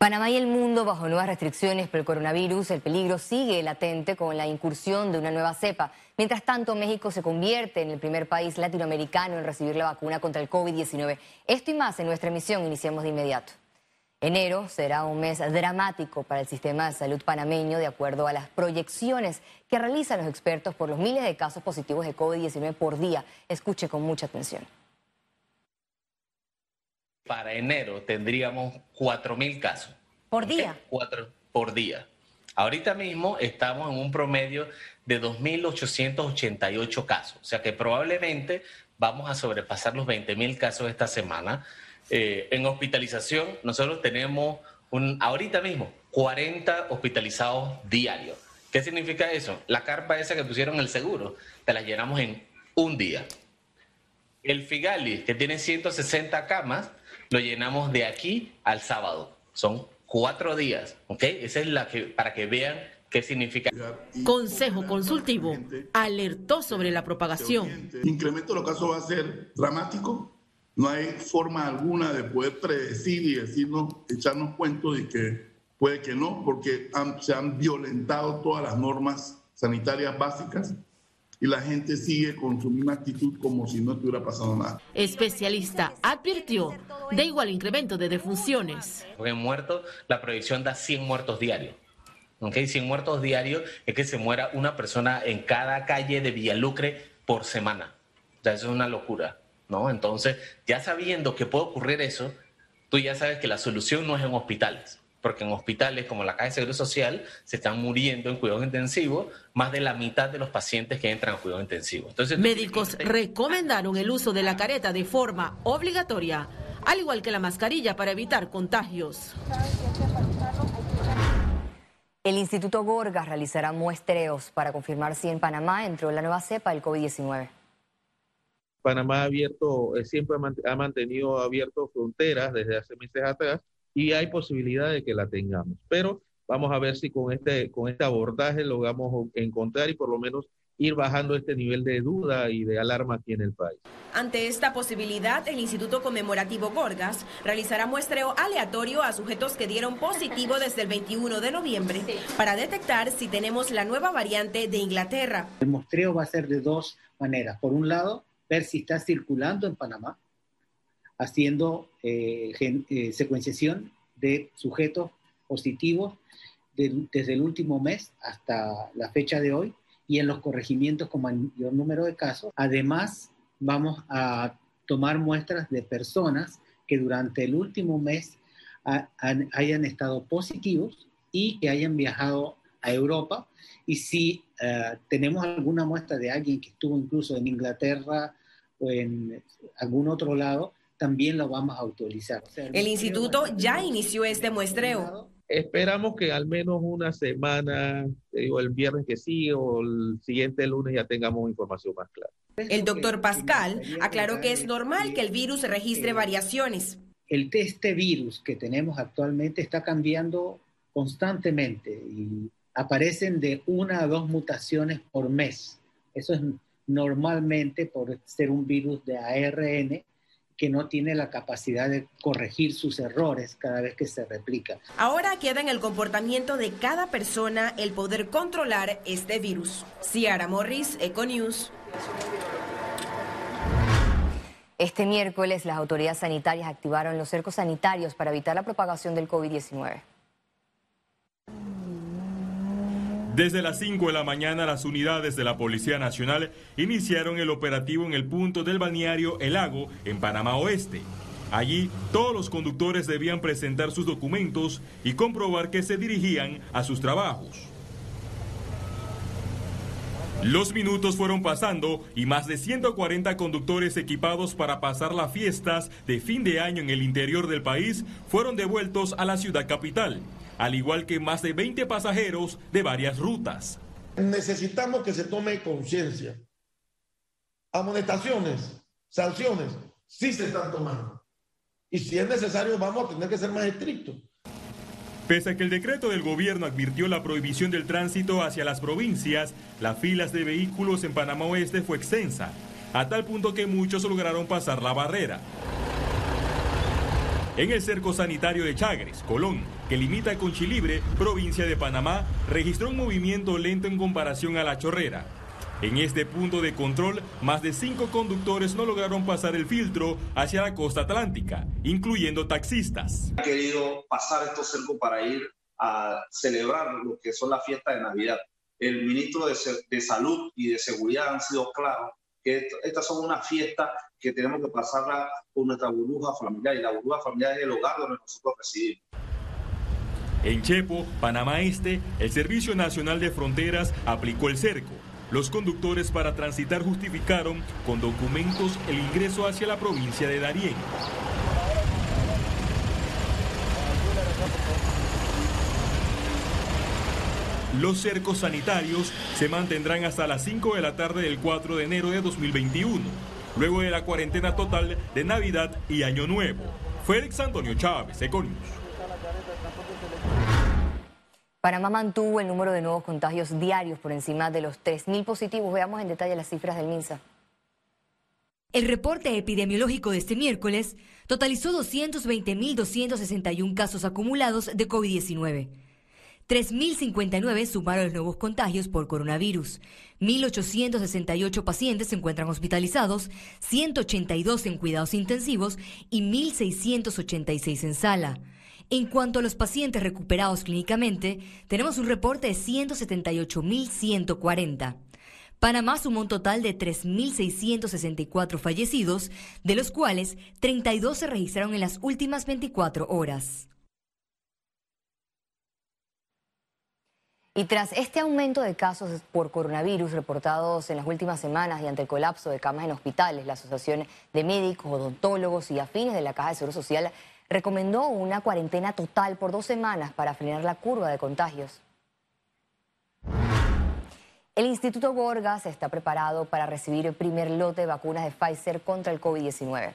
Panamá y el mundo bajo nuevas restricciones por el coronavirus, el peligro sigue latente con la incursión de una nueva cepa. Mientras tanto, México se convierte en el primer país latinoamericano en recibir la vacuna contra el COVID-19. Esto y más en nuestra emisión iniciamos de inmediato. Enero será un mes dramático para el sistema de salud panameño, de acuerdo a las proyecciones que realizan los expertos por los miles de casos positivos de COVID-19 por día. Escuche con mucha atención para enero tendríamos 4.000 casos. ¿Por día? Cuatro por día. Ahorita mismo estamos en un promedio de 2.888 casos, o sea que probablemente vamos a sobrepasar los 20.000 casos esta semana. Eh, en hospitalización, nosotros tenemos un, ahorita mismo 40 hospitalizados diarios. ¿Qué significa eso? La carpa esa que pusieron el seguro, te la llenamos en un día. El Figali, que tiene 160 camas, lo llenamos de aquí al sábado. Son cuatro días, ¿ok? Esa es la que, para que vean qué significa. Consejo Consultivo alertó sobre la propagación. El incremento de los casos va a ser dramático. No hay forma alguna de poder predecir y decirnos, echarnos cuento de que puede que no, porque se han violentado todas las normas sanitarias básicas y la gente sigue con su misma actitud como si no estuviera pasando nada. Especialista advirtió de igual incremento de defunciones. En muertos, la proyección da 100 muertos diarios. ¿okay? 100 muertos diarios es que se muera una persona en cada calle de Villalucre por semana. O sea, eso es una locura, ¿no? Entonces, ya sabiendo que puede ocurrir eso, tú ya sabes que la solución no es en hospitales porque en hospitales como la Caja de Seguro Social se están muriendo en cuidados intensivos más de la mitad de los pacientes que entran a cuidados intensivos. Entonces, Médicos recomendaron el uso de la careta de forma obligatoria, al igual que la mascarilla para evitar contagios. El Instituto Gorgas realizará muestreos para confirmar si en Panamá entró la nueva cepa del COVID-19. Panamá ha abierto, eh, siempre ha mantenido abierto fronteras desde hace meses atrás y hay posibilidad de que la tengamos. Pero vamos a ver si con este, con este abordaje logramos encontrar y por lo menos ir bajando este nivel de duda y de alarma aquí en el país. Ante esta posibilidad, el Instituto Conmemorativo Gorgas realizará muestreo aleatorio a sujetos que dieron positivo desde el 21 de noviembre para detectar si tenemos la nueva variante de Inglaterra. El muestreo va a ser de dos maneras. Por un lado, ver si está circulando en Panamá haciendo eh, eh, secuenciación de sujetos positivos desde el último mes hasta la fecha de hoy y en los corregimientos con mayor número de casos. Además, vamos a tomar muestras de personas que durante el último mes hayan estado positivos y que hayan viajado a Europa. Y si eh, tenemos alguna muestra de alguien que estuvo incluso en Inglaterra o en algún otro lado, también lo vamos a autorizar. el instituto ya inició este muestreo. Esperamos que al menos una semana, digo, el viernes que sigue o el siguiente lunes ya tengamos información más clara. El doctor Pascal aclaró que es normal que el virus registre variaciones. El este virus que tenemos actualmente está cambiando constantemente y aparecen de una a dos mutaciones por mes. Eso es normalmente por ser un virus de ARN que no tiene la capacidad de corregir sus errores cada vez que se replica. Ahora queda en el comportamiento de cada persona el poder controlar este virus. Ciara Morris, Econews. Este miércoles las autoridades sanitarias activaron los cercos sanitarios para evitar la propagación del COVID-19. Desde las 5 de la mañana las unidades de la Policía Nacional iniciaron el operativo en el punto del balneario El Lago, en Panamá Oeste. Allí todos los conductores debían presentar sus documentos y comprobar que se dirigían a sus trabajos. Los minutos fueron pasando y más de 140 conductores equipados para pasar las fiestas de fin de año en el interior del país fueron devueltos a la ciudad capital al igual que más de 20 pasajeros de varias rutas. Necesitamos que se tome conciencia. Amonestaciones, sanciones, sí se están tomando. Y si es necesario, vamos a tener que ser más estrictos. Pese a que el decreto del gobierno advirtió la prohibición del tránsito hacia las provincias, las filas de vehículos en Panamá Oeste fue extensa, a tal punto que muchos lograron pasar la barrera. En el cerco sanitario de Chagres, Colón, que limita con Chilibre, provincia de Panamá, registró un movimiento lento en comparación a la chorrera. En este punto de control, más de cinco conductores no lograron pasar el filtro hacia la costa atlántica, incluyendo taxistas. Han querido pasar estos cercos para ir a celebrar lo que son las fiestas de Navidad. El ministro de, de Salud y de Seguridad han sido claros que estas son unas fiestas que tenemos que pasarla por nuestra burbuja familiar y la burbuja familiar es el hogar donde nosotros residimos. En Chepo, Panamá Este, el Servicio Nacional de Fronteras aplicó el cerco los conductores para transitar justificaron con documentos el ingreso hacia la provincia de Darién. Los cercos sanitarios se mantendrán hasta las 5 de la tarde del 4 de enero de 2021, luego de la cuarentena total de Navidad y Año Nuevo. Félix Antonio Chávez, Econius. Panamá mantuvo el número de nuevos contagios diarios por encima de los 3.000 positivos. Veamos en detalle las cifras del MINSA. El reporte epidemiológico de este miércoles totalizó 220.261 casos acumulados de COVID-19. 3.059 sumaron los nuevos contagios por coronavirus. 1.868 pacientes se encuentran hospitalizados, 182 en cuidados intensivos y 1.686 en sala. En cuanto a los pacientes recuperados clínicamente, tenemos un reporte de 178.140. Panamá sumó un total de 3.664 fallecidos, de los cuales 32 se registraron en las últimas 24 horas. Y tras este aumento de casos por coronavirus reportados en las últimas semanas y ante el colapso de camas en hospitales, la Asociación de Médicos, Odontólogos y Afines de la Caja de Seguro Social recomendó una cuarentena total por dos semanas para frenar la curva de contagios. El Instituto Gorgas está preparado para recibir el primer lote de vacunas de Pfizer contra el COVID-19.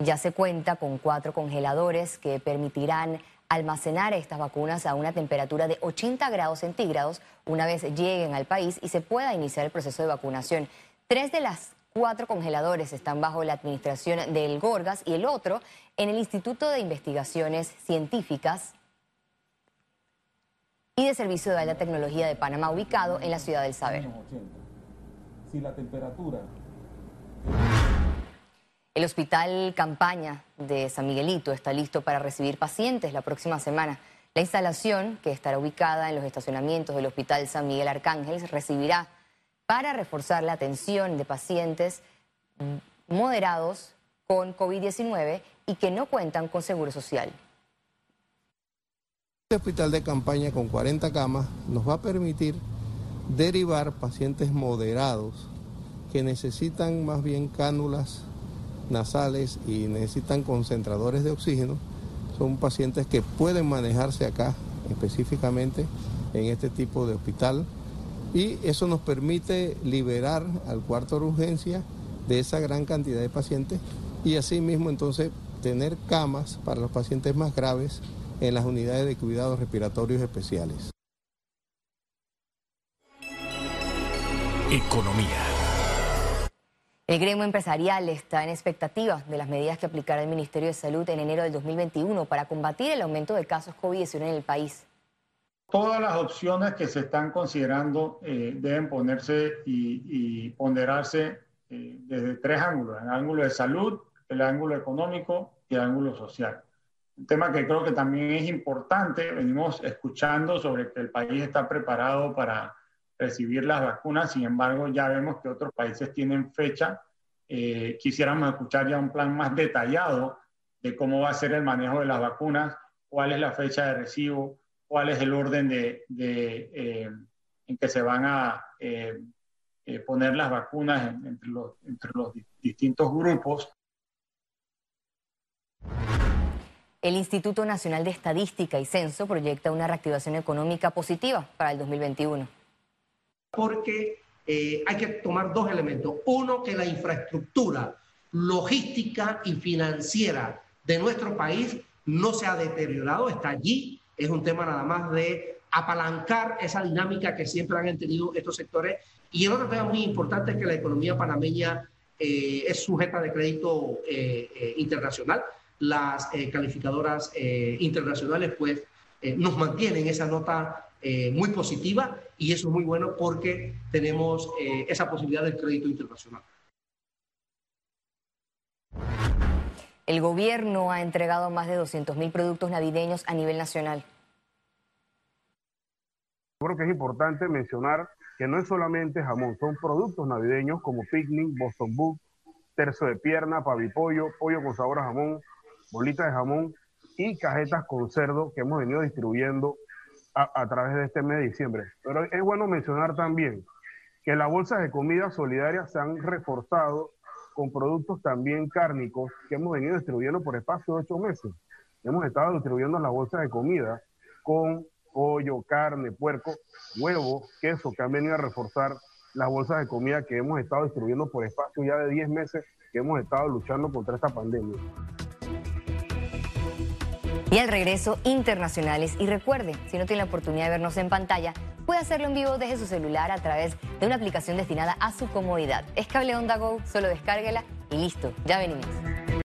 Ya se cuenta con cuatro congeladores que permitirán almacenar estas vacunas a una temperatura de 80 grados centígrados una vez lleguen al país y se pueda iniciar el proceso de vacunación. Tres de las cuatro congeladores están bajo la administración del Gorgas y el otro en el Instituto de Investigaciones Científicas y de Servicio de Alta Tecnología de Panamá, ubicado en la ciudad del Saber. Si la temperatura... El Hospital Campaña de San Miguelito está listo para recibir pacientes la próxima semana. La instalación, que estará ubicada en los estacionamientos del Hospital San Miguel Arcángel, recibirá para reforzar la atención de pacientes moderados con COVID-19 y que no cuentan con seguro social. Este hospital de campaña con 40 camas nos va a permitir derivar pacientes moderados que necesitan más bien cánulas nasales y necesitan concentradores de oxígeno. Son pacientes que pueden manejarse acá específicamente en este tipo de hospital y eso nos permite liberar al cuarto de urgencia de esa gran cantidad de pacientes y asimismo entonces tener camas para los pacientes más graves en las unidades de cuidados respiratorios especiales. Economía. El gremio empresarial está en expectativa de las medidas que aplicará el Ministerio de Salud en enero del 2021 para combatir el aumento de casos COVID-19 en el país todas las opciones que se están considerando eh, deben ponerse y, ponderarse eh, desde tres ángulos, el ángulo de salud, el ángulo económico y el ángulo social. Un tema que creo que también es importante, venimos escuchando sobre que el país está preparado para recibir las vacunas, sin embargo ya vemos que otros países tienen fecha. Eh, quisiéramos escuchar ya un plan más detallado de cómo va a ser el manejo de las vacunas, cuál es la fecha de recibo, cuál es el orden de, eh, en que se van a eh, eh, poner las vacunas entre, los, entre los distintos grupos. El Instituto Nacional de Estadística y Censo proyecta una reactivación económica positiva para el 2021. Porque hay que tomar dos elementos. Uno, que la infraestructura logística y financiera de nuestro país no se ha deteriorado, está allí, es un tema nada más de apalancar esa dinámica que siempre han tenido estos sectores. Y el otro tema muy importante es que la economía panameña eh, es sujeta de crédito eh, eh, internacional. Las calificadoras internacionales pues eh, nos mantiene en esa nota eh, muy positiva y eso es muy bueno porque tenemos eh, esa posibilidad del crédito internacional. El gobierno ha entregado más de 200.000 productos navideños a nivel nacional. Creo que es importante mencionar que no es solamente jamón, son productos navideños como picnic, Boston Book, tercio de pierna, pavipollo, pollo con sabor a jamón, bolitas de jamón y cajetas con cerdo que hemos venido distribuyendo a, través de este mes de diciembre. Pero es bueno mencionar también que las bolsas de comida solidaria se han reforzado con productos también cárnicos que hemos venido distribuyendo por espacio de ocho meses. Hemos estado distribuyendo las bolsas de comida con pollo, carne, puerco, huevo, queso, que han venido a reforzar las bolsas de comida que hemos estado distribuyendo por espacio ya de 10 meses que hemos estado luchando contra esta pandemia. Y al regreso, internacionales. Y recuerde, si no tiene la oportunidad de vernos en pantalla, puede hacerlo en vivo desde su celular a través de una aplicación destinada a su comodidad. Es Cable Onda Go, solo descárguela y listo, ya venimos.